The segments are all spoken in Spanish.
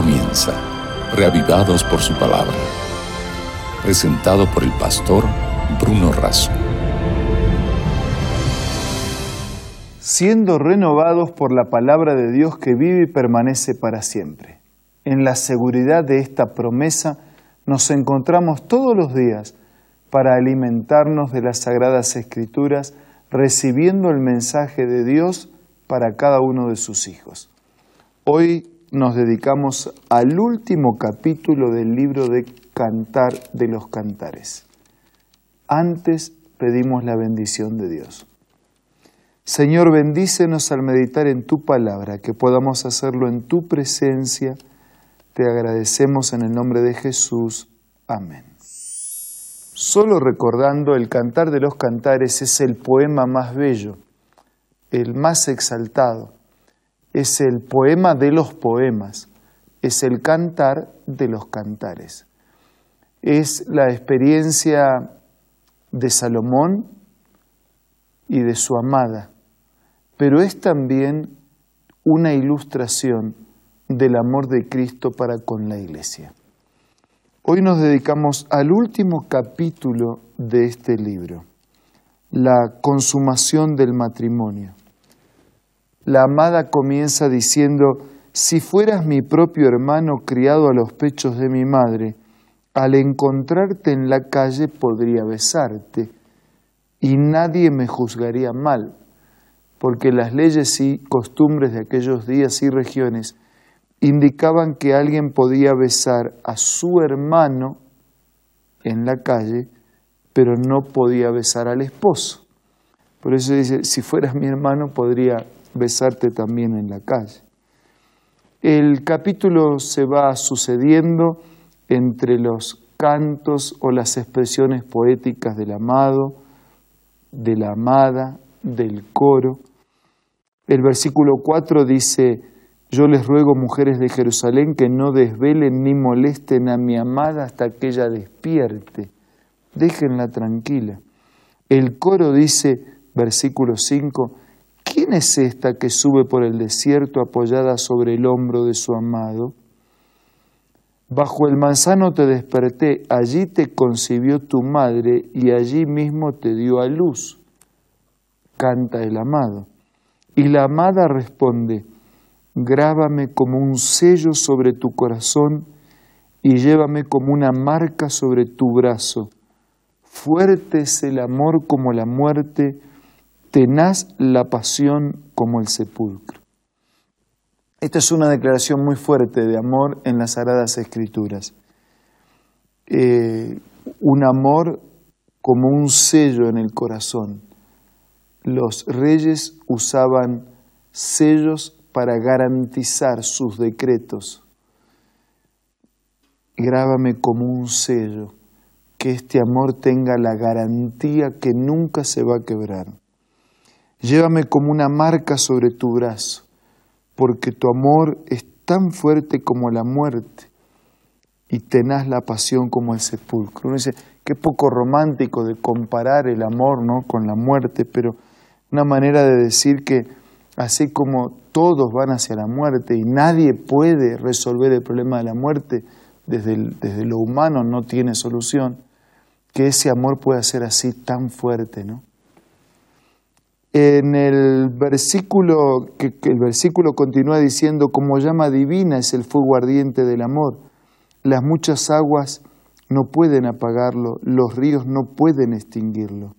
comienza, reavivados por su palabra. Presentado por el pastor Bruno Razo. Siendo renovados por la palabra de Dios que vive y permanece para siempre. En la seguridad de esta promesa nos encontramos todos los días para alimentarnos de las sagradas escrituras, recibiendo el mensaje de Dios para cada uno de sus hijos. Hoy nos dedicamos al último capítulo del libro de Cantar de los Cantares. Antes pedimos la bendición de Dios. Señor, bendícenos al meditar en tu palabra, que podamos hacerlo en tu presencia. Te agradecemos en el nombre de Jesús. Amén. Solo recordando, el Cantar de los Cantares es el poema más bello, el más exaltado es el poema de los poemas, es el cantar de los cantares. Es la experiencia de Salomón y de su amada, pero es también una ilustración del amor de Cristo para con la iglesia. Hoy nos dedicamos al último capítulo de este libro, la consumación del matrimonio la amada comienza diciendo, si fueras mi propio hermano criado a los pechos de mi madre, al encontrarte en la calle podría besarte y nadie me juzgaría mal, porque las leyes y costumbres de aquellos días y regiones indicaban que alguien podía besar a su hermano en la calle, pero no podía besar al esposo. Por eso dice, si fueras mi hermano podría besarte también en la calle. El capítulo se va sucediendo entre los cantos o las expresiones poéticas del amado, de la amada, del coro. El versículo 4 dice, yo les ruego, mujeres de Jerusalén, que no desvelen ni molesten a mi amada hasta que ella despierte. Déjenla tranquila. El coro dice, versículo 5, ¿quién es esta que sube por el desierto apoyada sobre el hombro de su amado? Bajo el manzano te desperté, allí te concibió tu madre y allí mismo te dio a luz, canta el amado. Y la amada responde, grábame como un sello sobre tu corazón y llévame como una marca sobre tu brazo. Fuerte es el amor como la muerte, tenaz la pasión como el sepulcro. Esta es una declaración muy fuerte de amor en las Sagradas Escrituras. Eh, un amor como un sello en el corazón. Los reyes usaban sellos para garantizar sus decretos. Grábame como un sello, que este amor tenga la garantía que nunca se va a quebrar. Llévame como una marca sobre tu brazo, porque tu amor es tan fuerte como la muerte y tenaz la pasión como el sepulcro. Uno dice, qué poco romántico de comparar el amor ¿no? con la muerte, pero una manera de decir que así como todos van hacia la muerte y nadie puede resolver el problema de la muerte desde, desde lo humano, no tiene solución, que ese amor pueda ser así tan fuerte, ¿no? En el versículo, que, el versículo continúa diciendo, como llama divina es el fuego ardiente del amor, las muchas aguas no pueden apagarlo, los ríos no pueden extinguirlo.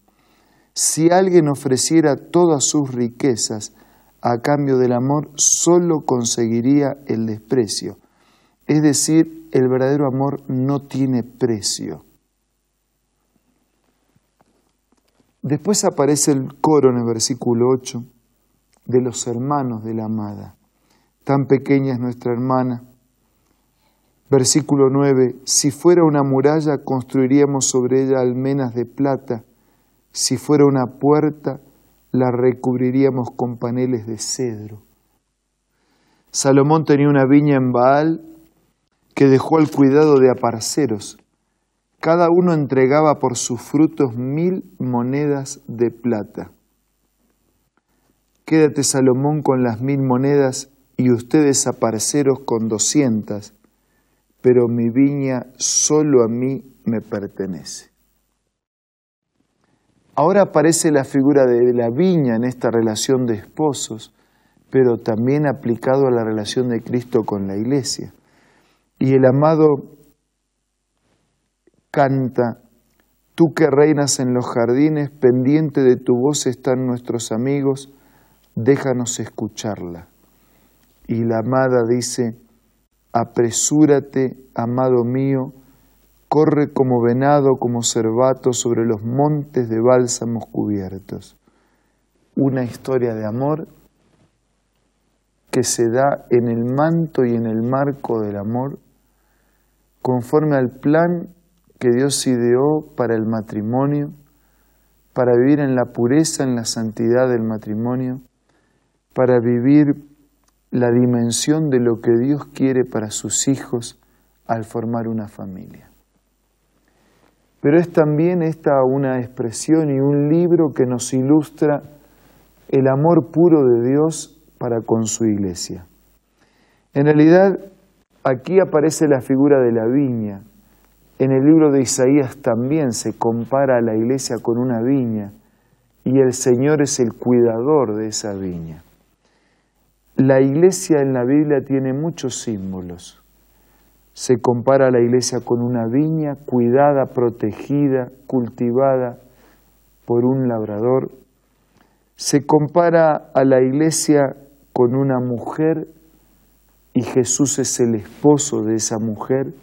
Si alguien ofreciera todas sus riquezas a cambio del amor, solo conseguiría el desprecio. Es decir, el verdadero amor no tiene precio. Después aparece el coro en el versículo 8 de los hermanos de la amada. Tan pequeña es nuestra hermana. Versículo 9, si fuera una muralla construiríamos sobre ella almenas de plata, si fuera una puerta la recubriríamos con paneles de cedro. Salomón tenía una viña en Baal que dejó al cuidado de aparceros cada uno entregaba por sus frutos mil monedas de plata. Quédate, Salomón, con las mil monedas y ustedes apareceros con doscientas, pero mi viña solo a mí me pertenece. Ahora aparece la figura de la viña en esta relación de esposos, pero también aplicado a la relación de Cristo con la iglesia. Y el amado canta, tú que reinas en los jardines, pendiente de tu voz están nuestros amigos, déjanos escucharla. Y la amada dice, apresúrate, amado mío, corre como venado, como cervato sobre los montes de bálsamos cubiertos. Una historia de amor que se da en el manto y en el marco del amor, conforme al plan que Dios ideó para el matrimonio, para vivir en la pureza, en la santidad del matrimonio, para vivir la dimensión de lo que Dios quiere para sus hijos al formar una familia pero es también esta una expresión y un libro que nos ilustra el amor puro de Dios para con su iglesia. En realidad, aquí aparece la figura de la viña. En el libro de Isaías también se compara a la iglesia con una viña y el Señor es el cuidador de esa viña. La iglesia en la Biblia tiene muchos símbolos se compara a la iglesia con una viña cuidada, protegida, cultivada por un labrador. Se compara a la iglesia con una mujer y Jesús es el esposo de esa mujer,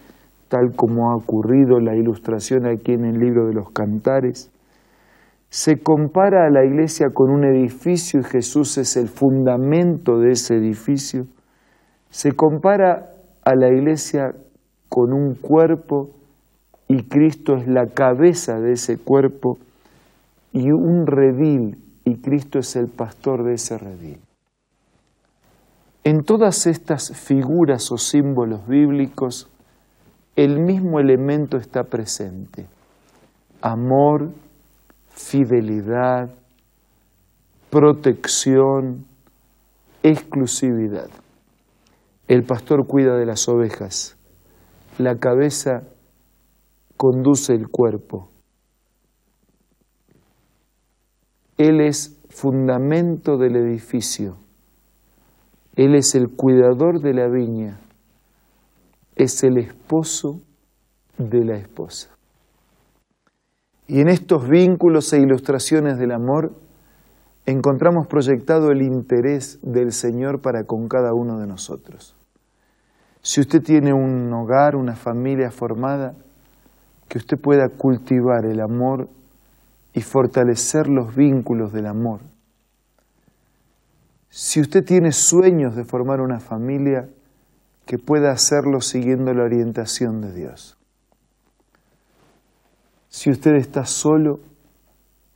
tal como ha ocurrido la ilustración aquí en el libro de los cantares. Se compara a la iglesia con un edificio y Jesús es el fundamento de ese edificio. Se compara a la iglesia con un cuerpo y Cristo es la cabeza de ese cuerpo y un redil y Cristo es el pastor de ese redil. En todas estas figuras o símbolos bíblicos, el mismo elemento está presente. Amor, fidelidad, protección, exclusividad. El pastor cuida de las ovejas, la cabeza conduce el cuerpo. Él es fundamento del edificio. Él es el cuidador de la viña. Es el esposo de la esposa. Y en estos vínculos e ilustraciones del amor encontramos proyectado el interés del Señor para con cada uno de nosotros. Si usted tiene un hogar, una familia formada, que usted pueda cultivar el amor y fortalecer los vínculos del amor. Si usted tiene sueños de formar una familia, que pueda hacerlo siguiendo la orientación de Dios. Si usted está solo,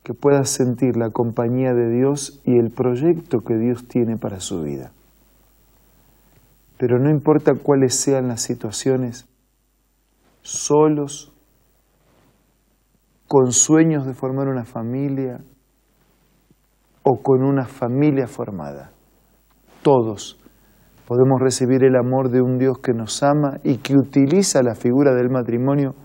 que pueda sentir la compañía de Dios y el proyecto que Dios tiene para su vida. Pero no importa cuáles sean las situaciones, solos, con sueños de formar una familia o con una familia formada, todos podemos recibir el amor de un Dios que nos ama y que utiliza la figura del matrimonio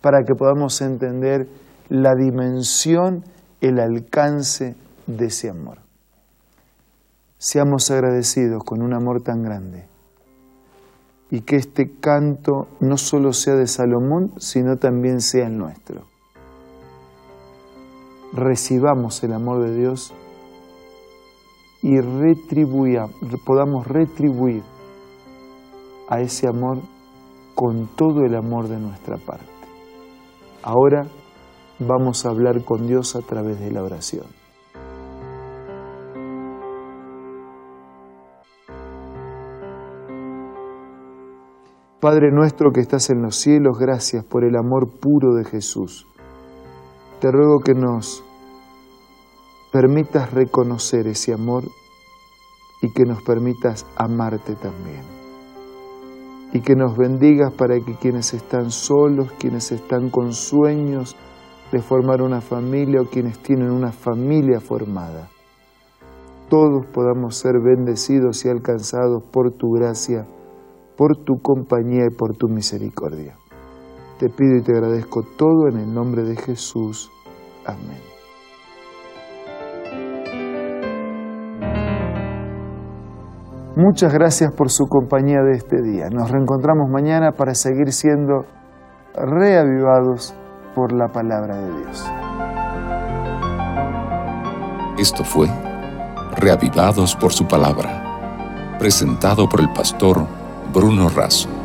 para que podamos entender la dimensión el alcance de ese amor. Seamos agradecidos con un amor tan grande y que este canto no solo sea de Salomón, sino también sea el nuestro. Recibamos el amor de Dios y podamos retribuir a ese amor con todo el amor de nuestra parte. Ahora vamos a hablar con Dios a través de la oración. Padre nuestro que estás en los cielos, gracias por el amor puro de Jesús. Te ruego que nos permitas reconocer ese amor y que nos permitas amarte también. Y que nos bendigas para que quienes están solos, quienes están con sueños, de formar una familia o quienes tienen una familia formada, todos podamos ser bendecidos y alcanzados por tu gracia, por tu compañía y por tu misericordia. Te pido y te agradezco todo en el nombre de Jesús. Amén. Muchas gracias por su compañía de este día. Nos reencontramos mañana para seguir siendo reavivados por la palabra de Dios. Esto fue Reavivados por su palabra, presentado por el pastor Bruno Razo.